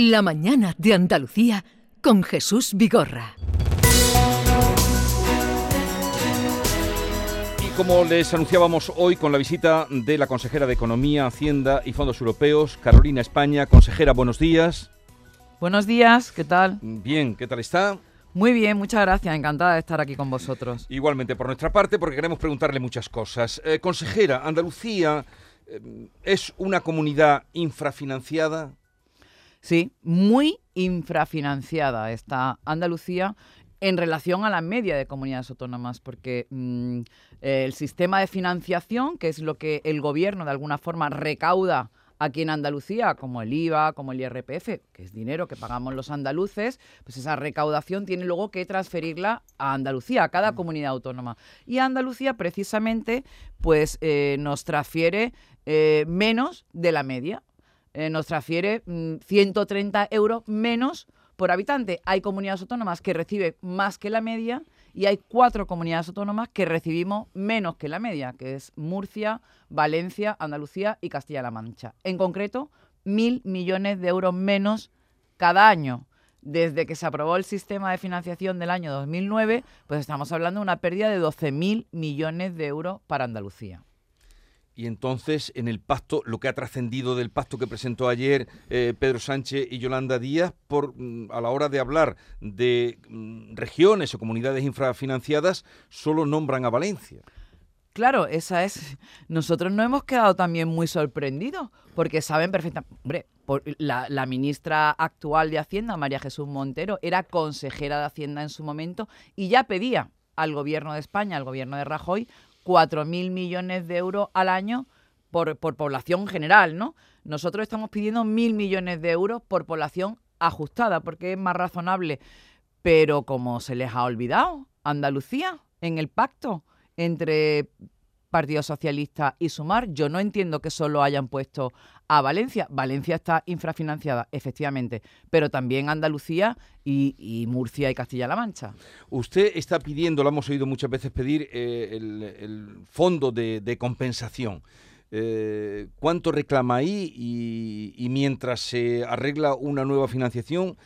La mañana de Andalucía con Jesús Vigorra. Y como les anunciábamos hoy con la visita de la consejera de Economía, Hacienda y Fondos Europeos, Carolina España. Consejera, buenos días. Buenos días, ¿qué tal? Bien, ¿qué tal está? Muy bien, muchas gracias, encantada de estar aquí con vosotros. Igualmente por nuestra parte, porque queremos preguntarle muchas cosas. Eh, consejera, Andalucía eh, es una comunidad infrafinanciada. Sí, muy infrafinanciada está Andalucía en relación a la media de comunidades autónomas, porque mm, el sistema de financiación, que es lo que el gobierno de alguna forma recauda aquí en Andalucía, como el IVA, como el IRPF, que es dinero que pagamos los andaluces, pues esa recaudación tiene luego que transferirla a Andalucía, a cada comunidad autónoma. Y Andalucía precisamente pues eh, nos transfiere eh, menos de la media. Eh, nos transfiere 130 mm, euros menos por habitante. Hay comunidades autónomas que reciben más que la media y hay cuatro comunidades autónomas que recibimos menos que la media, que es Murcia, Valencia, Andalucía y Castilla-La Mancha. En concreto, mil millones de euros menos cada año. Desde que se aprobó el sistema de financiación del año 2009, pues estamos hablando de una pérdida de 12.000 millones de euros para Andalucía. Y entonces, en el pacto, lo que ha trascendido del pacto que presentó ayer eh, Pedro Sánchez y Yolanda Díaz, por, mm, a la hora de hablar de mm, regiones o comunidades infrafinanciadas, solo nombran a Valencia. Claro, esa es. Nosotros no hemos quedado también muy sorprendidos, porque saben perfectamente. Hombre, la, la, ministra actual de Hacienda, María Jesús Montero, era consejera de Hacienda en su momento y ya pedía al gobierno de España, al gobierno de Rajoy, 4.000 millones de euros al año por, población general, ¿no? Nosotros estamos pidiendo 1.000 millones de euros por población ajustada, porque es más razonable. Pero como se les ha olvidado, Andalucía, en el pacto entre Partido Socialista y Sumar. Yo no entiendo que solo hayan puesto a Valencia. Valencia está infrafinanciada, efectivamente, pero también Andalucía y, Murcia y Castilla-La Mancha. Usted está pidiendo, lo hemos oído muchas veces pedir, eh, el, fondo de, compensación. Eh, ¿Cuánto reclama ahí? y mientras se arregla una nueva financiación,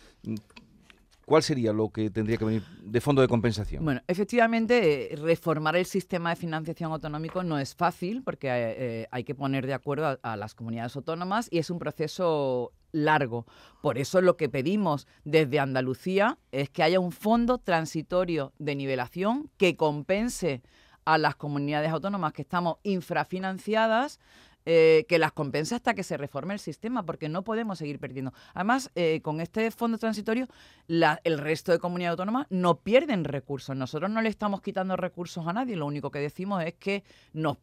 ¿Cuál sería lo que tendría que venir de fondo de compensación? Bueno, efectivamente, eh, reformar el sistema de financiación autonómico no es fácil porque eh, eh, hay que poner de acuerdo a, las comunidades autónomas y es un proceso largo. Por eso lo que pedimos desde Andalucía es que haya un fondo transitorio de nivelación que compense a las comunidades autónomas que estamos infrafinanciadas eh, que las compensa hasta que se reforme el sistema, porque no podemos seguir perdiendo. Además, eh, con este fondo transitorio, el resto de comunidades autónomas no pierden recursos. Nosotros no le estamos quitando recursos a nadie, lo único que decimos es que nos,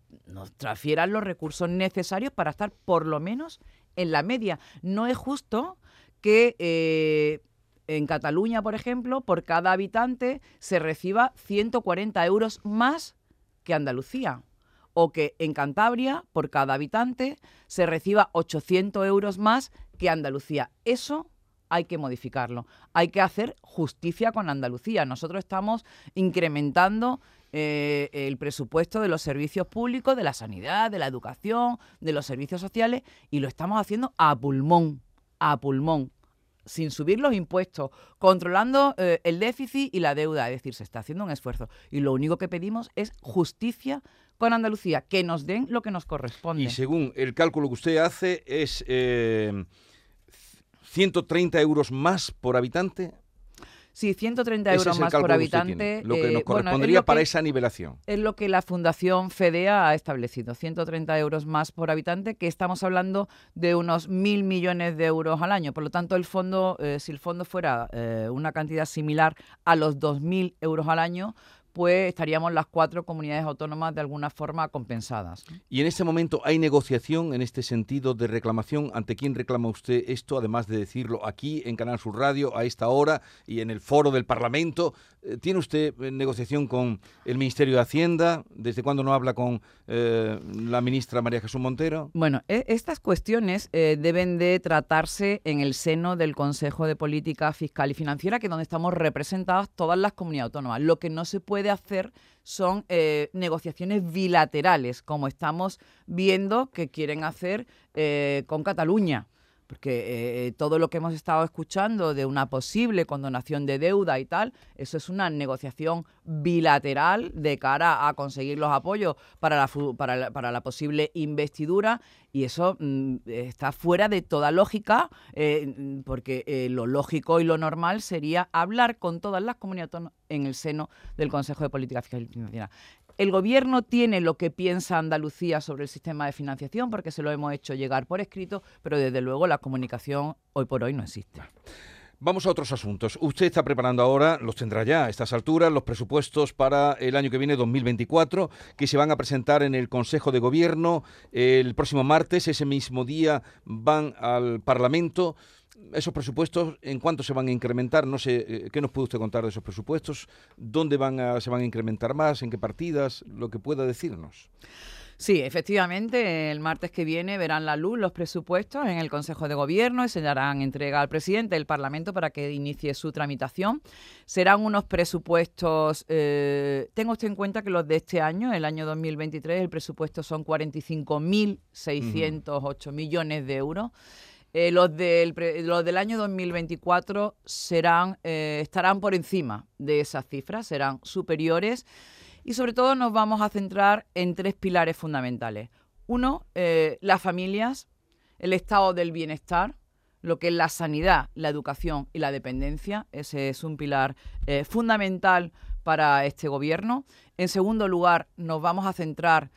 transfieran los recursos necesarios para estar por lo menos en la media. No es justo que... Eh, en Cataluña, por ejemplo, por cada habitante se reciba 140 euros más que Andalucía o que en Cantabria, por cada habitante, se reciba 800 euros más que Andalucía. Eso hay que modificarlo. Hay que hacer justicia con Andalucía. Nosotros estamos incrementando eh, el presupuesto de los servicios públicos, de la sanidad, de la educación, de los servicios sociales, y lo estamos haciendo a pulmón, a pulmón sin subir los impuestos, controlando eh, el déficit y la deuda. Es decir, se está haciendo un esfuerzo. Y lo único que pedimos es justicia con Andalucía, que nos den lo que nos corresponde. Y según el cálculo que usted hace, es 130 eh, euros más por habitante Sí, 130 euros más por habitante. Lo que nos eh, correspondería para esa nivelación. Es lo que la Fundación FEDEA ha establecido, 130 euros más por habitante, que estamos hablando de unos mil millones de euros al año. Por lo tanto, el fondo, eh, si el fondo fuera una cantidad similar a los 2.000 euros al año, pues estaríamos las cuatro comunidades autónomas de alguna forma compensadas. ¿Y en este momento hay negociación en este sentido de reclamación? ¿Ante quién reclama usted esto, además de decirlo aquí en Canal Sur Radio a esta hora y en el foro del Parlamento? Eh, ¿Tiene usted eh, negociación con el Ministerio de Hacienda? ¿Desde cuándo no habla con eh, la ministra María Jesús Montero? Bueno, e, estas cuestiones deben de tratarse en el seno del Consejo de Política Fiscal y Financiera, que es donde estamos representadas todas las comunidades autónomas. Lo que no se puede hacer son negociaciones bilaterales, como estamos viendo que quieren hacer con Cataluña porque eh, todo lo que hemos estado escuchando de una posible condonación de deuda y tal, eso es una negociación bilateral de cara a conseguir los apoyos para la, para la, posible investidura y eso mm, está fuera de toda lógica, eh, porque eh, lo lógico y lo normal sería hablar con todas las comunidades en el seno del Consejo de Política Fiscal y Financiera. El gobierno tiene lo que piensa Andalucía sobre el sistema de financiación porque se lo hemos hecho llegar por escrito, pero desde luego la comunicación hoy por hoy no existe. Vamos a otros asuntos. Usted está preparando ahora, los tendrá ya a estas alturas, los presupuestos para el año que viene, 2024, que se van a presentar en el Consejo de Gobierno el próximo martes. Ese mismo día van al Parlamento esos presupuestos, ¿en cuánto se van a incrementar? No sé, eh, ¿qué nos puede usted contar de esos presupuestos? ¿Dónde van a, se van a incrementar más? ¿En qué partidas? Lo que pueda decirnos. Sí, efectivamente, el martes que viene verán la luz los presupuestos en el Consejo de Gobierno y se darán entrega al presidente del Parlamento para que inicie su tramitación. Serán unos presupuestos, eh, tenga usted en cuenta que los de este año, el año 2023, el presupuesto son 45.608 millones de euros. Eh, los, del, los del año 2024 serán, eh, estarán por encima de esas cifras, serán superiores y sobre todo nos vamos a centrar en tres pilares fundamentales. Uno, eh, las familias, el estado del bienestar, lo que es la sanidad, la educación y la dependencia. Ese es un pilar fundamental para este gobierno. En segundo lugar, nos vamos a centrar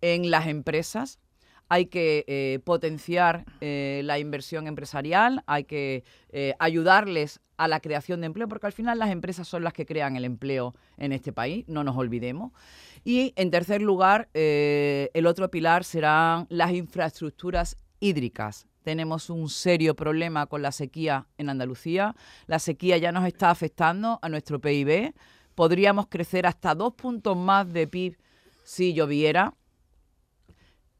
en las empresas, hay que eh, potenciar eh, la inversión empresarial, hay que eh, ayudarles a la creación de empleo, porque al final las empresas son las que crean el empleo en este país, no nos olvidemos. Y en tercer lugar, el otro pilar serán las infraestructuras hídricas. Tenemos un serio problema con la sequía en Andalucía. La sequía ya nos está afectando a nuestro PIB. Podríamos crecer hasta dos puntos más de PIB si lloviera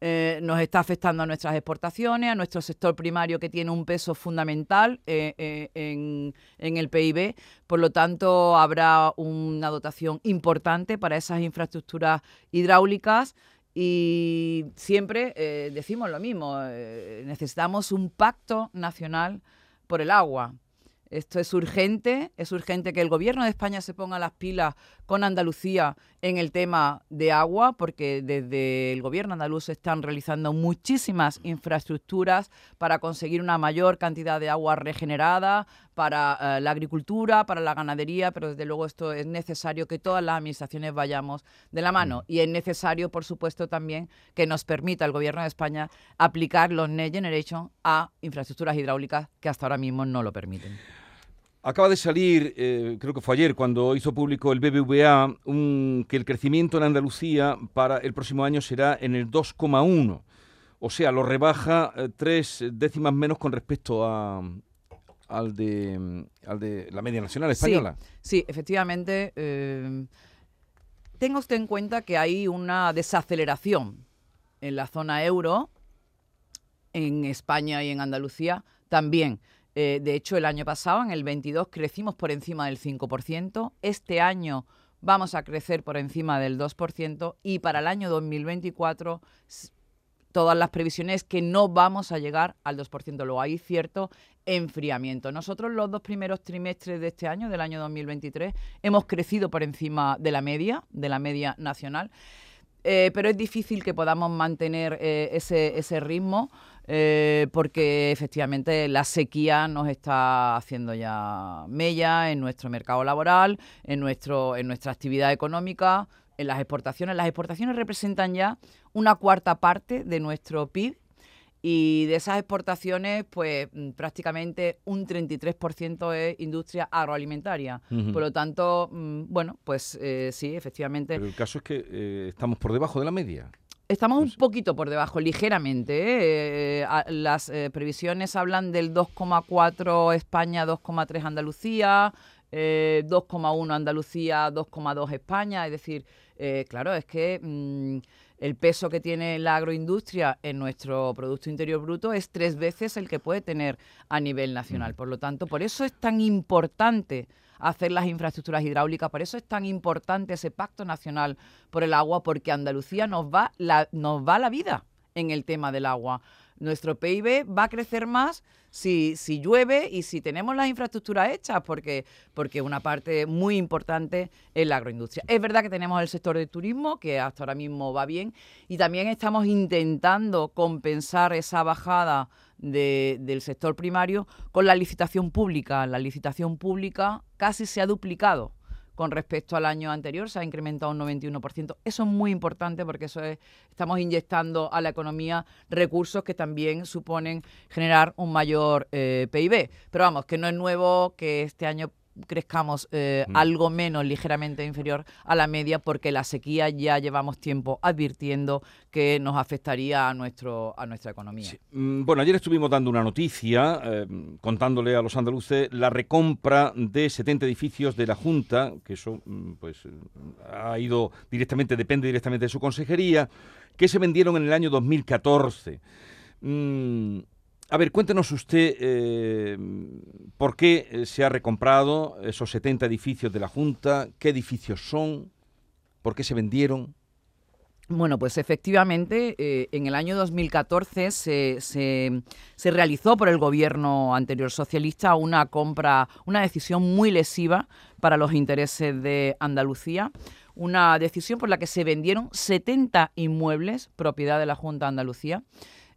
eh, nos está afectando a nuestras exportaciones, a nuestro sector primario que tiene un peso fundamental eh, eh, en, el PIB. Por lo tanto, habrá una dotación importante para esas infraestructuras hidráulicas. Y siempre decimos lo mismo, necesitamos un pacto nacional por el agua. Esto es urgente, es urgente que el gobierno de España se ponga las pilas con Andalucía en el tema de agua, porque desde el gobierno andaluz se están realizando muchísimas infraestructuras para conseguir una mayor cantidad de agua regenerada para eh, la agricultura, para la ganadería, pero desde luego esto es necesario que todas las administraciones vayamos de la mano mm. y es necesario, por supuesto, también que nos permita el gobierno de España aplicar los Next Generation a infraestructuras hidráulicas que hasta ahora mismo no lo permiten. Acaba de salir, eh, creo que fue ayer, cuando hizo público el BBVA, que el crecimiento en Andalucía para el próximo año será en el 2,1. O sea, lo rebaja eh, tres décimas menos con respecto a, al, de, al de la media nacional española. Sí, efectivamente. Eh, tenga usted en cuenta que hay una desaceleración en la zona euro, en España y en Andalucía también. Eh, de hecho, el año pasado, en el 22, crecimos por encima del 5%. Este año vamos a crecer por encima del 2% y para el año 2024 todas las previsiones que no vamos a llegar al 2%. Luego hay cierto enfriamiento. Nosotros los dos primeros trimestres de este año, del año 2023, hemos crecido por encima de la media, de la media nacional. Eh, pero es difícil que podamos mantener eh, ese, ese ritmo eh, porque efectivamente la sequía nos está haciendo ya mella en nuestro mercado laboral, en, nuestro, en nuestra actividad económica, en las exportaciones. Las exportaciones representan ya una cuarta parte de nuestro PIB y de esas exportaciones, pues mm, prácticamente un 33% es industria agroalimentaria. Por lo tanto, mm, bueno, pues eh, sí, efectivamente. Pero el caso es que eh, estamos por debajo de la media. Estamos un poquito por debajo, ligeramente. ¿eh? las previsiones hablan del 2,4 España, 2,3 Andalucía, 2,1 Andalucía, 2,2 España. Es decir, claro, es que mm, el peso que tiene la agroindustria en nuestro Producto Interior Bruto es tres veces el que puede tener a nivel nacional. Mm. Por lo tanto, por eso es tan importante hacer las infraestructuras hidráulicas, por eso es tan importante ese pacto nacional por el agua, porque Andalucía nos va la, nos va la vida en el tema del agua. nuestro PIB va a crecer más si, si llueve y si tenemos las infraestructuras hechas, porque, porque una parte muy importante es la agroindustria. Es verdad que tenemos el sector del turismo, que hasta ahora mismo va bien, y también estamos intentando compensar esa bajada del sector primario con la licitación pública. La licitación pública casi se ha duplicado con respecto al año anterior, se ha incrementado un 91%. Eso es muy importante porque eso es, estamos inyectando a la economía recursos que también suponen generar un mayor eh, PIB. Pero vamos, que no es nuevo que este año crezcamos eh, mm. algo menos, ligeramente inferior a la media, porque la sequía ya llevamos tiempo advirtiendo que nos afectaría a, nuestro, a nuestra economía. Mm, bueno, ayer estuvimos dando una noticia, eh, contándole a los andaluces la recompra de 70 edificios de la Junta, que eso mm, pues ha ido directamente, depende directamente de su consejería, que se vendieron en el año 2014. A ver, cuéntenos usted eh, por qué eh, se ha recomprado esos 70 edificios de la Junta, qué edificios son, por qué se vendieron. Bueno, pues efectivamente, eh, en el año 2014 se, se, realizó por el gobierno anterior socialista una compra, una decisión muy lesiva para los intereses de Andalucía, una decisión por la que se vendieron 70 inmuebles propiedad de la Junta de Andalucía.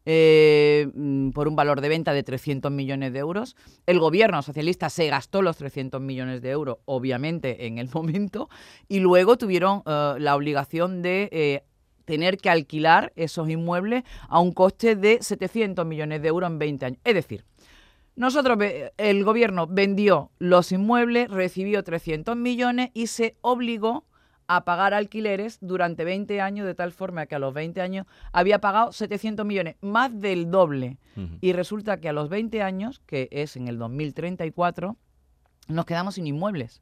Eh, mm, por un valor de venta de 300 millones de euros. El gobierno socialista se gastó los 300 millones de euros, obviamente, en el momento, y luego tuvieron eh, la obligación de... Eh, tener que alquilar esos inmuebles a un coste de 700 millones de euros en 20 años. Es decir, nosotros, el gobierno vendió los inmuebles, recibió 300 millones y se obligó a pagar alquileres durante 20 años, de tal forma que a los 20 años había pagado 700 millones, más del doble. Y resulta que a los 20 años, que es en el 2034, nos quedamos sin inmuebles.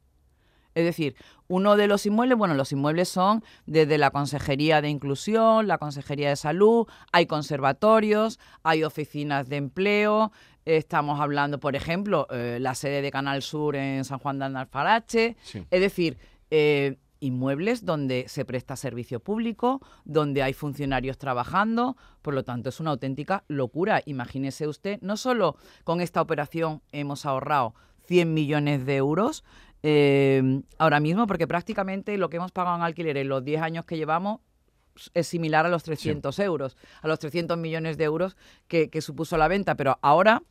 Es decir, uno de los inmuebles, bueno, los inmuebles son desde la Consejería de Inclusión, la Consejería de Salud, hay conservatorios, hay oficinas de empleo, estamos hablando, por ejemplo, eh, la sede de Canal Sur en San Juan de Alfarache. Es decir, eh, inmuebles donde se presta servicio público, donde hay funcionarios trabajando, por lo tanto es una auténtica locura. Imagínese usted, no solo con esta operación hemos ahorrado 100 millones de euros eh, ahora mismo, porque prácticamente lo que hemos pagado en alquiler en los 10 años que llevamos es similar a los 300 euros, a los 300 millones de euros que, que supuso la venta, pero ahora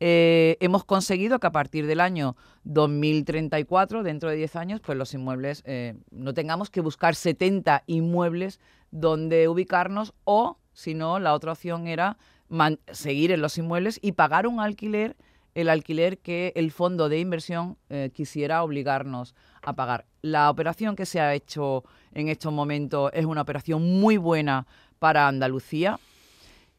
eh, hemos conseguido que a partir del año 2034, dentro de 10 años, pues los inmuebles eh, no tengamos que buscar 70 inmuebles donde ubicarnos o, si no, la otra opción era seguir en los inmuebles y pagar un alquiler, el alquiler que el fondo de inversión eh, quisiera obligarnos a pagar. La operación que se ha hecho en estos momentos es una operación muy buena para Andalucía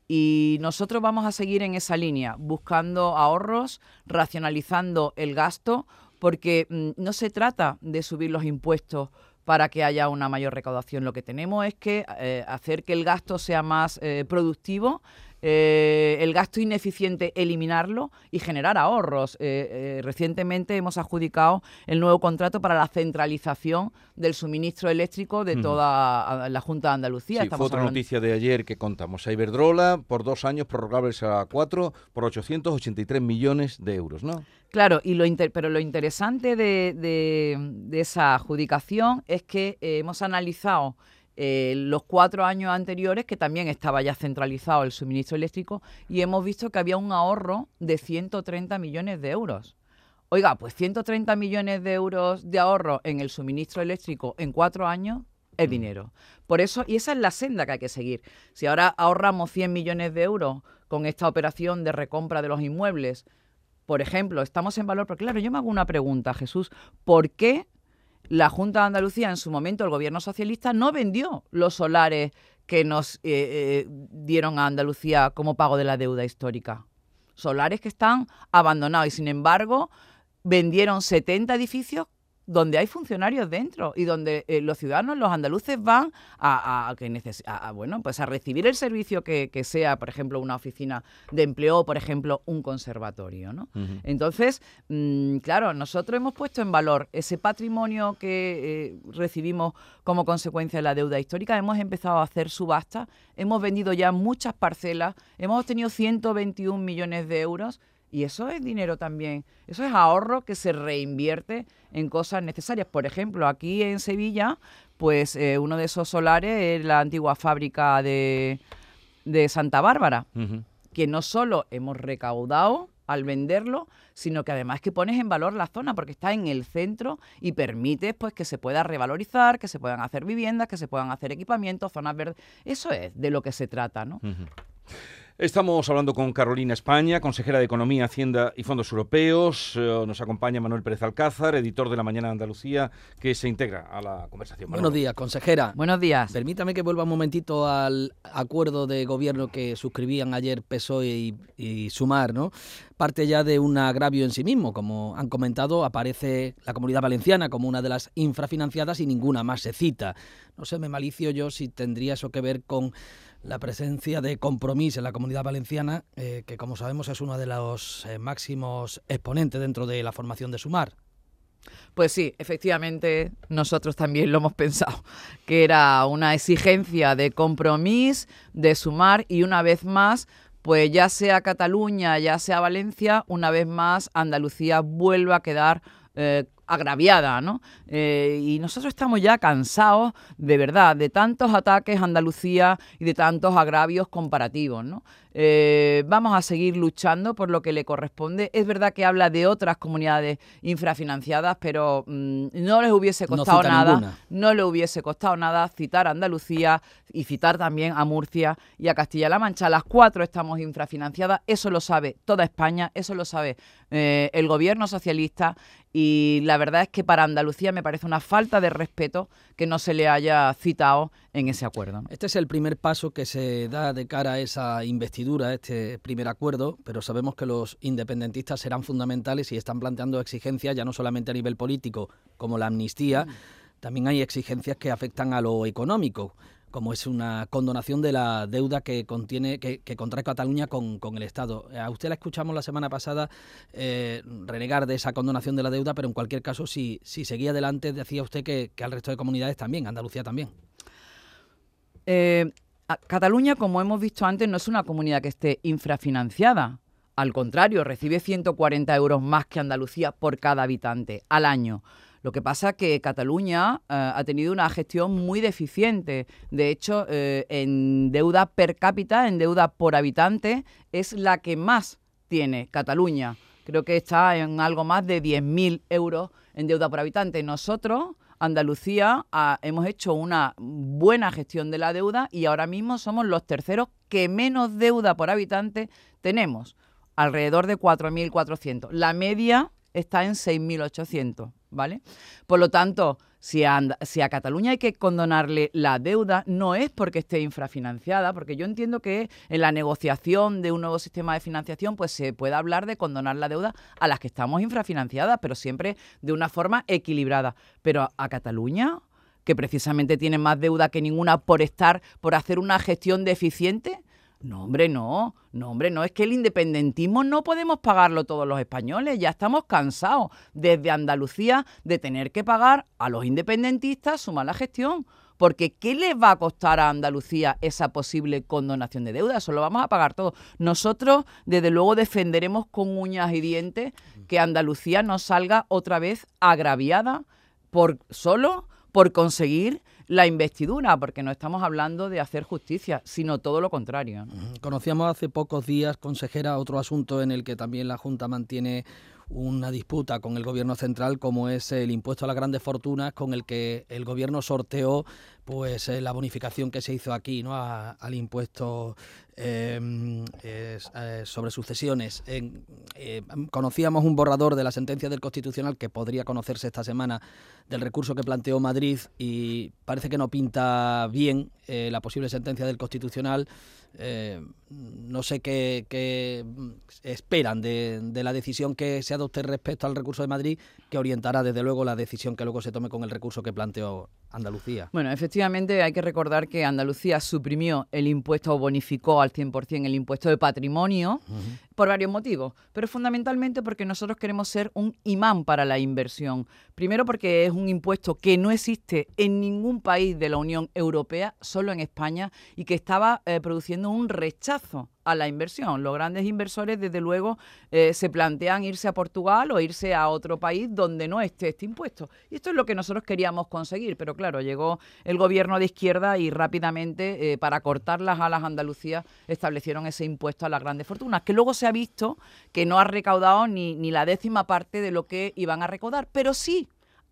y nosotros vamos a seguir en esa línea, buscando ahorros, racionalizando el gasto, porque mm, no se trata de subir los impuestos para que haya una mayor recaudación. Lo que tenemos es que eh, hacer que el gasto sea más eh, productivo, eh, el gasto ineficiente eliminarlo y generar ahorros. recientemente hemos adjudicado el nuevo contrato para la centralización del suministro eléctrico de toda la Junta de Andalucía. Sí, fue otra noticia de ayer que contamos. A Iberdrola por dos años prorrogables a cuatro por 883 millones de euros, ¿no? Claro, y lo pero lo interesante de, esa adjudicación es que eh, hemos analizado eh, los cuatro años anteriores, que también estaba ya centralizado el suministro eléctrico, y hemos visto que había un ahorro de 130 millones de euros. Oiga, pues 130 millones de euros de ahorro en el suministro eléctrico en cuatro años es mm. dinero. Por eso, y esa es la senda que hay que seguir. Si ahora ahorramos 100 millones de euros con esta operación de recompra de los inmuebles, por ejemplo, estamos en valor, porque claro, yo me hago una pregunta, Jesús, ¿por qué la Junta de Andalucía, en su momento, el gobierno socialista, no vendió los solares que nos eh, eh, dieron a Andalucía como pago de la deuda histórica? Solares que están abandonados y, sin embargo, vendieron 70 edificios donde hay funcionarios dentro y donde eh, los ciudadanos, los andaluces van a, que bueno, pues a recibir el servicio que, sea, por ejemplo, una oficina de empleo o, por ejemplo, un conservatorio. ¿no? Entonces, mm, claro, nosotros hemos puesto en valor ese patrimonio que eh, recibimos como consecuencia de la deuda histórica. Hemos empezado a hacer subasta, hemos vendido ya muchas parcelas, hemos obtenido 121 millones de euros y eso es dinero también, eso es ahorro que se reinvierte en cosas necesarias. Por ejemplo, aquí en Sevilla, pues eh, uno de esos solares es la antigua fábrica de, Santa Bárbara, que no solo hemos recaudado al venderlo, sino que además que pones en valor la zona porque está en el centro y permites pues que se pueda revalorizar, que se puedan hacer viviendas, que se puedan hacer equipamientos, zonas verdes. Eso es de lo que se trata, ¿no? Estamos hablando con Carolina España, consejera de Economía, Hacienda y Fondos Europeos. Eh, nos acompaña Manuel Pérez Alcázar, editor de La Mañana de Andalucía, que se integra a la conversación. Buenos días, consejera. Buenos días. Permítame que vuelva un momentito al acuerdo de gobierno que suscribían ayer PSOE y, y Sumar, ¿no? Parte ya de un agravio en sí mismo. Como han comentado, aparece la Comunidad Valenciana como una de las infrafinanciadas y ninguna más se cita. No sé, me malicio yo si tendría eso que ver con la presencia de compromiso en la comunidad valenciana, eh, que como sabemos es uno de los eh, máximos exponentes dentro de la formación de Sumar. Pues sí, efectivamente, nosotros también lo hemos pensado, que era una exigencia de compromiso, de sumar y una vez más, pues ya sea Cataluña, ya sea Valencia, una vez más Andalucía vuelve a quedar eh, agraviada, ¿no? Eh, y nosotros estamos ya cansados, de verdad, de tantos ataques a Andalucía y de tantos agravios comparativos, ¿no? Eh, vamos a seguir luchando por lo que le corresponde. Es verdad que habla de otras comunidades infrafinanciadas, pero mm, no les hubiese costado nada, no le hubiese costado nada citar a Andalucía y citar también a Murcia y a Castilla-La Mancha. Las cuatro estamos infrafinanciadas, eso lo sabe toda España, eso lo sabe eh, el gobierno socialista y la verdad es que para Andalucía me parece una falta de respeto que no se le haya citado en ese acuerdo. Este es el primer paso que se da de cara a esa investidura, este primer acuerdo, pero sabemos que los independentistas serán fundamentales y están planteando exigencias ya no solamente a nivel político como la amnistía, mm. también hay exigencias que afectan a lo económico como es una condonación de la deuda que contiene que, contrae Cataluña con, el Estado. A usted la escuchamos la semana pasada eh, renegar de esa condonación de la deuda, pero en cualquier caso, si, si seguía adelante, decía usted que, al resto de comunidades también, Andalucía también. Eh, Cataluña, como hemos visto antes, no es una comunidad que esté infrafinanciada. Al contrario, recibe 140 euros más que Andalucía por cada habitante al año. Lo que pasa es que Cataluña eh, ha tenido una gestión muy deficiente. De hecho, eh, en deuda per cápita, en deuda por habitante, es la que más tiene Cataluña. Creo que está en algo más de 10.000 euros en deuda por habitante. Nosotros, Andalucía, ah, hemos hecho una buena gestión de la deuda y ahora mismo somos los terceros que menos deuda por habitante tenemos, alrededor de 4.400. La media está en 6.800. ¿vale? Por lo tanto, si a, Cataluña hay que condonarle la deuda, no es porque esté infrafinanciada, porque yo entiendo que en la negociación de un nuevo sistema de financiación, pues se puede hablar de condonar la deuda a las que estamos infrafinanciadas, pero siempre de una forma equilibrada. Pero a Cataluña, que precisamente tiene más deuda que ninguna por estar, por hacer una gestión deficiente, no, hombre, no, no, hombre, no, es que el independentismo no podemos pagarlo todos los españoles, ya estamos cansados desde Andalucía de tener que pagar a los independentistas su mala gestión. Porque ¿qué les va a costar a Andalucía esa posible condonación de deuda? Eso lo vamos a pagar todos. Nosotros, desde luego, defenderemos con uñas y dientes que Andalucía no salga otra vez agraviada por solo por conseguir la investidura, porque no estamos hablando de hacer justicia, sino todo lo contrario. Conocíamos hace pocos días, consejera, otro asunto en el que también la Junta mantiene una disputa con el gobierno central como es el impuesto a las grandes fortunas con el que el gobierno sorteó pues eh, la bonificación que se hizo aquí no al impuesto em, eh, sobre sucesiones. Eh, conocíamos un borrador de la sentencia del constitucional que podría conocerse esta semana del recurso que planteó Madrid y parece que no pinta bien la posible sentencia del constitucional no sé qué, esperan de, de, la decisión que se adopte respecto al recurso de Madrid, que orientará desde luego la decisión que luego se tome con el recurso que planteó Andalucía. Bueno, efectivamente hay que recordar que Andalucía suprimió el impuesto o bonificó al 100% el impuesto de patrimonio por varios motivos, pero fundamentalmente porque nosotros queremos ser un imán para la inversión. Primero porque es un impuesto que no existe en ningún país de la Unión Europea, solo en España, y que estaba eh, produciendo un rechazo a la inversión. Los grandes inversores, desde luego, eh, se plantean irse a Portugal o irse a otro país donde no esté este impuesto. Y esto es lo que nosotros queríamos conseguir, pero claro, llegó el gobierno de izquierda y rápidamente, eh, para cortar las alas a Andalucía, establecieron ese impuesto a las grandes fortunas, que luego se ha visto que no ha recaudado ni, ni la décima parte de lo que iban a recaudar, pero sí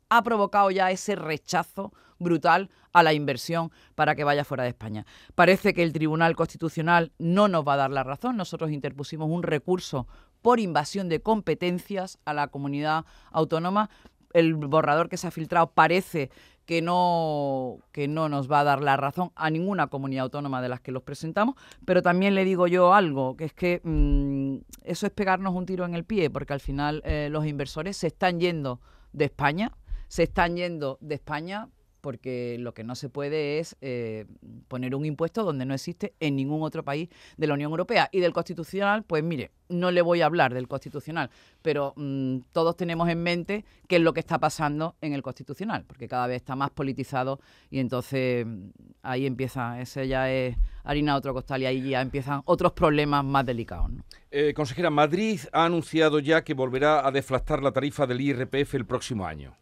ha provocado ya ese rechazo brutal a la inversión para que vaya fuera de España. Parece que el Tribunal Constitucional no nos va a dar la razón. Nosotros interpusimos un recurso por invasión de competencias a la comunidad autónoma. El borrador que se ha filtrado parece que no, que no nos va a dar la razón a ninguna comunidad autónoma de las que los presentamos, pero también le digo yo algo, que es que mm, eso es pegarnos un tiro en el pie, porque al final eh, los inversores se están yendo de España, se están yendo de España porque lo que no se puede es eh, poner un impuesto donde no existe en ningún otro país de la Unión Europea. Y del Constitucional, pues mire, no le voy a hablar del Constitucional, pero mm, todos tenemos en mente qué es lo que está pasando en el Constitucional, porque cada vez está más politizado y entonces mm, ahí empieza, ese ya es harina de otro costal y ahí ya empiezan otros problemas más delicados. Eh, consejera, Madrid ha anunciado ya que volverá a deflactar la tarifa del IRPF el próximo año.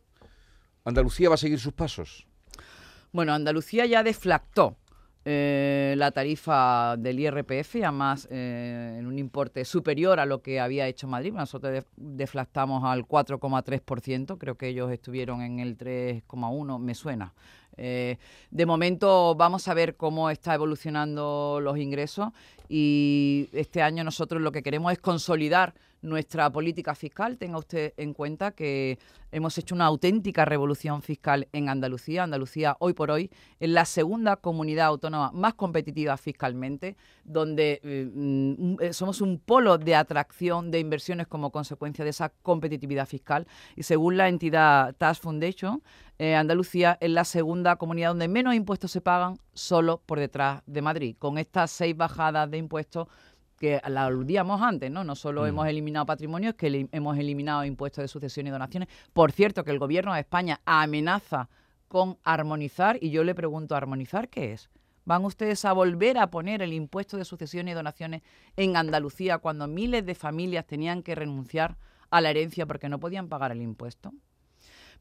¿Andalucía va a seguir sus pasos? Bueno, Andalucía ya deflactó eh, la tarifa del IRPF, además eh, en un importe superior a lo que había hecho Madrid. Nosotros deflactamos al 4,3%, creo que ellos estuvieron en el 3,1%, me suena. Eh, de momento vamos a ver cómo está evolucionando los ingresos y este año nosotros lo que queremos es consolidar nuestra política fiscal. Tenga usted en cuenta que hemos hecho una auténtica revolución fiscal en Andalucía. Andalucía hoy por hoy es la segunda comunidad autónoma más competitiva fiscalmente, donde eh, mm, somos un polo de atracción de inversiones como consecuencia de esa competitividad fiscal. Y según la entidad Tax Foundation, eh, Andalucía es la segunda comunidad donde menos impuestos se pagan solo por detrás de Madrid. Con estas seis bajadas de impuestos que la aludíamos antes, ¿no? No solo hemos mm. eliminado patrimonio, es que hemos eliminado impuestos de sucesión y donaciones. Por cierto, que el gobierno de España amenaza con armonizar, y yo le pregunto, ¿armonizar qué es? ¿Van ustedes a volver a poner el impuesto de sucesión y donaciones en Andalucía cuando miles de familias tenían que renunciar a la herencia porque no podían pagar el impuesto?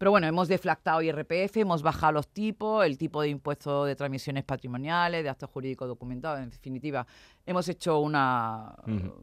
Pero bueno, hemos deflactado IRPF, hemos bajado los tipos, el tipo de impuesto de transmisiones patrimoniales, de actos jurídicos documentados, en definitiva, hemos hecho una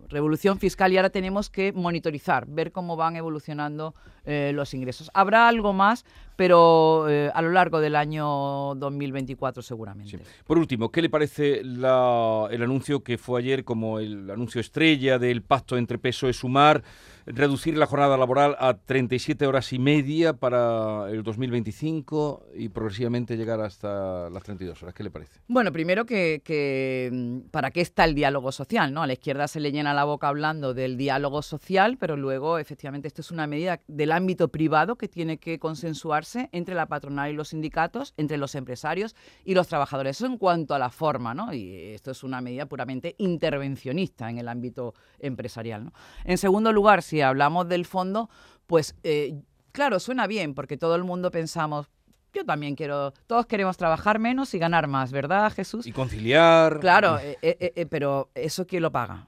revolución fiscal y ahora tenemos que monitorizar, ver cómo van evolucionando eh, los ingresos. Habrá algo más, pero eh, a lo largo del año 2024 seguramente. Por último, ¿qué le parece el anuncio que fue ayer como el anuncio estrella del pacto entre PSOE y Sumar? Reducir la jornada laboral a 37 horas y media para el 2025 y progresivamente llegar hasta las 32 horas. ¿Qué le parece? Bueno, primero que, mm, para qué está el diálogo social, ¿no? A la izquierda se le llena la boca hablando del diálogo social, pero luego efectivamente esto es una medida del ámbito privado que tiene que consensuarse entre la patronal y los sindicatos, entre los empresarios y los trabajadores. Eso en cuanto a la forma, ¿no? Y esto es una medida puramente intervencionista en el ámbito empresarial, ¿no? En segundo lugar, si hablamos del fondo, pues eh, claro, suena bien, porque todo el mundo pensamos, yo también quiero, todos queremos trabajar menos y ganar más, ¿verdad, Jesús? Y conciliar. Claro, eh, eh, pero ¿eso quién lo paga?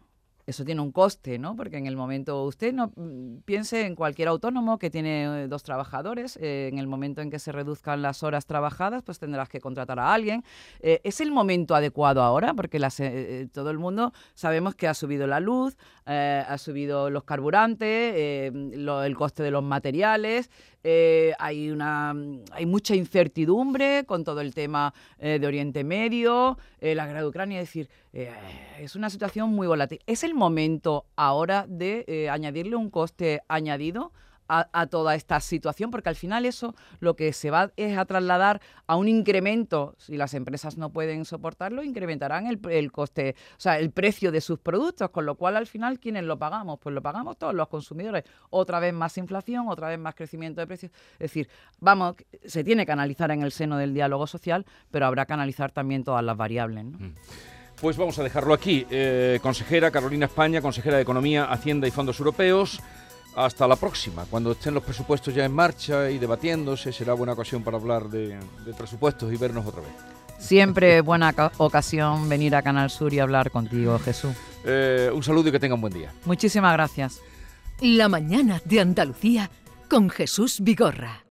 eso tiene un coste, ¿no? Porque en el momento, usted no mm, piense en cualquier autónomo que tiene dos trabajadores, en el momento en que se reduzcan las horas trabajadas, pues tendrás que contratar a alguien. ¿Es el momento adecuado ahora? Porque todo el mundo sabemos que ha subido la luz, ha subido los carburantes, el coste de los materiales, hay, una, hay mucha incertidumbre con todo el tema de Oriente Medio, la guerra de Ucrania, es decir, es una situación muy volátil. ¿Es el momento ahora de eh, añadirle un coste añadido a, toda esta situación, porque al final eso lo que se va es a trasladar a un incremento, si las empresas no pueden soportarlo, incrementarán el, el coste, o sea, el precio de sus productos, con lo cual al final, ¿quiénes lo pagamos? Pues lo pagamos todos los consumidores. Otra vez más inflación, otra vez más crecimiento de precios. Es decir, vamos, se tiene que analizar en el seno del diálogo social, pero habrá que analizar también todas las variables. Mm. Pues vamos a dejarlo aquí. Eh, consejera Carolina España, consejera de Economía, Hacienda y Fondos Europeos. Hasta la próxima. Cuando estén los presupuestos ya en marcha y debatiéndose, será buena ocasión para hablar de, presupuestos y vernos otra vez. Siempre buena ocasión venir a Canal Sur y hablar contigo, Jesús. Eh, un saludo y que tengan un buen día. Muchísimas gracias. La mañana de Andalucía con Jesús Vigorra.